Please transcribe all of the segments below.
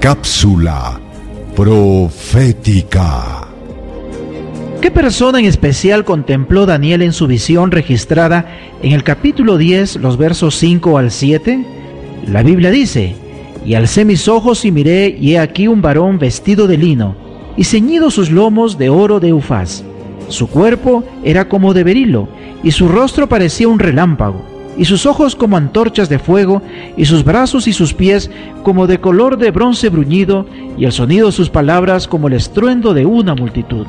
Cápsula profética. ¿Qué persona en especial contempló Daniel en su visión registrada en el capítulo 10, los versos 5 al 7? La Biblia dice, y alcé mis ojos y miré, y he aquí un varón vestido de lino, y ceñido sus lomos de oro de Ufaz. Su cuerpo era como de berilo, y su rostro parecía un relámpago, y sus ojos como antorchas de fuego, y sus brazos y sus pies como de color de bronce bruñido, y el sonido de sus palabras como el estruendo de una multitud.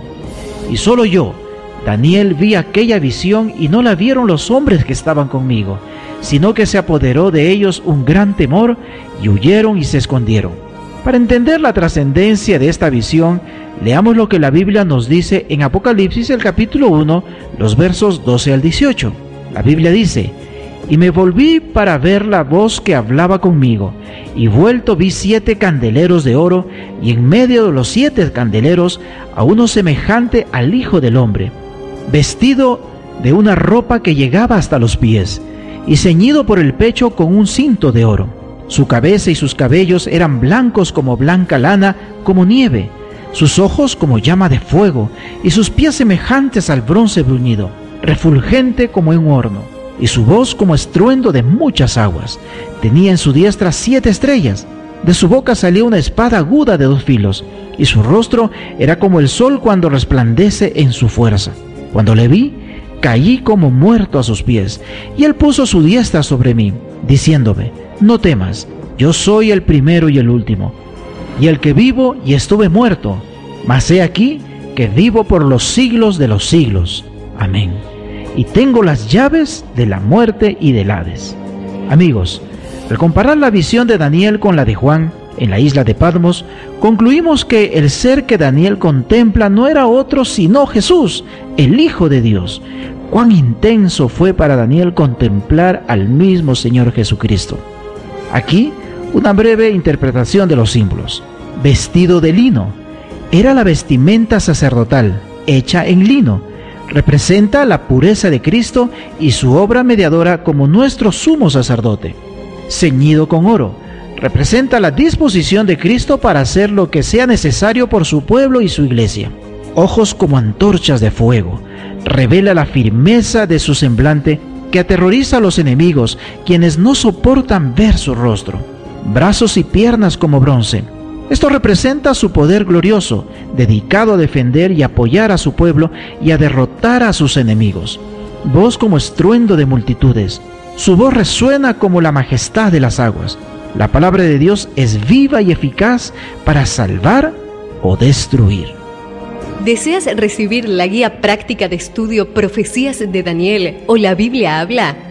Y solo yo, Daniel, vi aquella visión y no la vieron los hombres que estaban conmigo, sino que se apoderó de ellos un gran temor y huyeron y se escondieron. Para entender la trascendencia de esta visión, leamos lo que la Biblia nos dice en Apocalipsis el capítulo 1, los versos 12 al 18. La Biblia dice, y me volví para ver la voz que hablaba conmigo, y vuelto vi siete candeleros de oro, y en medio de los siete candeleros a uno semejante al Hijo del Hombre, vestido de una ropa que llegaba hasta los pies, y ceñido por el pecho con un cinto de oro. Su cabeza y sus cabellos eran blancos como blanca lana, como nieve, sus ojos como llama de fuego, y sus pies semejantes al bronce bruñido, refulgente como un horno, y su voz como estruendo de muchas aguas. Tenía en su diestra siete estrellas, de su boca salía una espada aguda de dos filos, y su rostro era como el sol cuando resplandece en su fuerza. Cuando le vi, caí como muerto a sus pies, y él puso su diestra sobre mí, diciéndome, no temas, yo soy el primero y el último, y el que vivo y estuve muerto, mas he aquí que vivo por los siglos de los siglos. Amén. Y tengo las llaves de la muerte y del Hades. Amigos, al comparar la visión de Daniel con la de Juan en la isla de Patmos, concluimos que el ser que Daniel contempla no era otro sino Jesús, el Hijo de Dios. Cuán intenso fue para Daniel contemplar al mismo Señor Jesucristo. Aquí, una breve interpretación de los símbolos. Vestido de lino. Era la vestimenta sacerdotal, hecha en lino. Representa la pureza de Cristo y su obra mediadora como nuestro sumo sacerdote. Ceñido con oro. Representa la disposición de Cristo para hacer lo que sea necesario por su pueblo y su iglesia. Ojos como antorchas de fuego. Revela la firmeza de su semblante que aterroriza a los enemigos, quienes no soportan ver su rostro. Brazos y piernas como bronce. Esto representa su poder glorioso, dedicado a defender y apoyar a su pueblo y a derrotar a sus enemigos. Voz como estruendo de multitudes. Su voz resuena como la majestad de las aguas. La palabra de Dios es viva y eficaz para salvar o destruir. ¿Deseas recibir la guía práctica de estudio Profecías de Daniel o la Biblia habla?